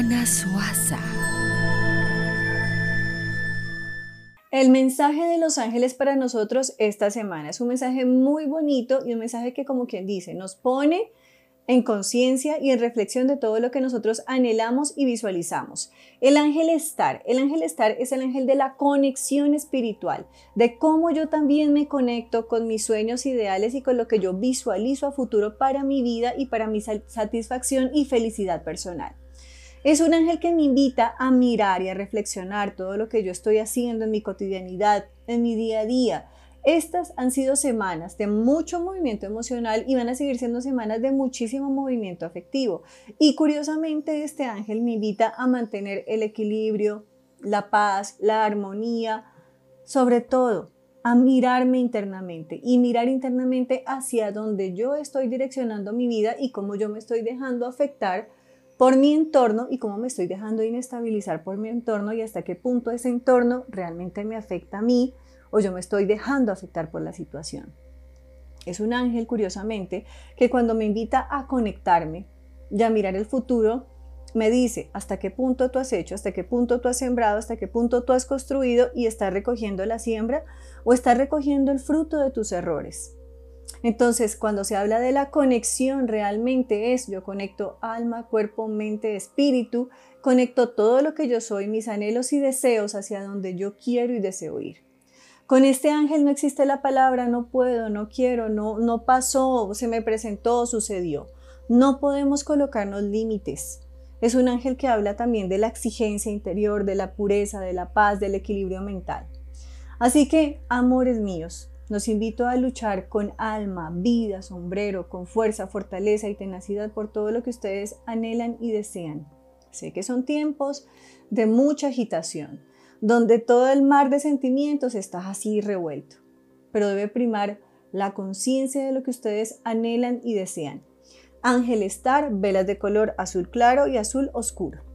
Suaza. El mensaje de los ángeles para nosotros esta semana es un mensaje muy bonito y un mensaje que como quien dice, nos pone en conciencia y en reflexión de todo lo que nosotros anhelamos y visualizamos. El ángel estar, el ángel estar es el ángel de la conexión espiritual, de cómo yo también me conecto con mis sueños ideales y con lo que yo visualizo a futuro para mi vida y para mi satisfacción y felicidad personal. Es un ángel que me invita a mirar y a reflexionar todo lo que yo estoy haciendo en mi cotidianidad, en mi día a día, estas han sido semanas de mucho movimiento emocional y van a seguir siendo semanas de muchísimo movimiento afectivo. Y curiosamente este ángel me invita a mantener el equilibrio, la paz, la armonía, sobre todo a mirarme internamente y mirar internamente hacia donde yo estoy direccionando mi vida y cómo yo me estoy dejando afectar por mi entorno y cómo me estoy dejando inestabilizar por mi entorno y hasta qué punto ese entorno realmente me afecta a mí o yo me estoy dejando afectar por la situación. Es un ángel, curiosamente, que cuando me invita a conectarme y a mirar el futuro, me dice hasta qué punto tú has hecho, hasta qué punto tú has sembrado, hasta qué punto tú has construido y estás recogiendo la siembra o estás recogiendo el fruto de tus errores. Entonces, cuando se habla de la conexión, realmente es yo conecto alma, cuerpo, mente, espíritu, conecto todo lo que yo soy, mis anhelos y deseos hacia donde yo quiero y deseo ir. Con este ángel no existe la palabra no puedo, no quiero, no, no pasó, se me presentó, sucedió. No podemos colocarnos límites. Es un ángel que habla también de la exigencia interior, de la pureza, de la paz, del equilibrio mental. Así que, amores míos, los invito a luchar con alma, vida, sombrero, con fuerza, fortaleza y tenacidad por todo lo que ustedes anhelan y desean. Sé que son tiempos de mucha agitación, donde todo el mar de sentimientos está así revuelto, pero debe primar la conciencia de lo que ustedes anhelan y desean. Ángel Star, velas de color azul claro y azul oscuro.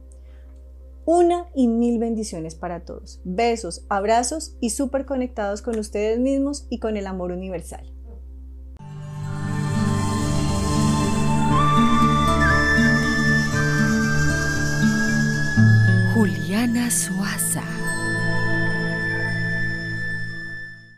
Una y mil bendiciones para todos. Besos, abrazos y súper conectados con ustedes mismos y con el amor universal. Juliana Suaza.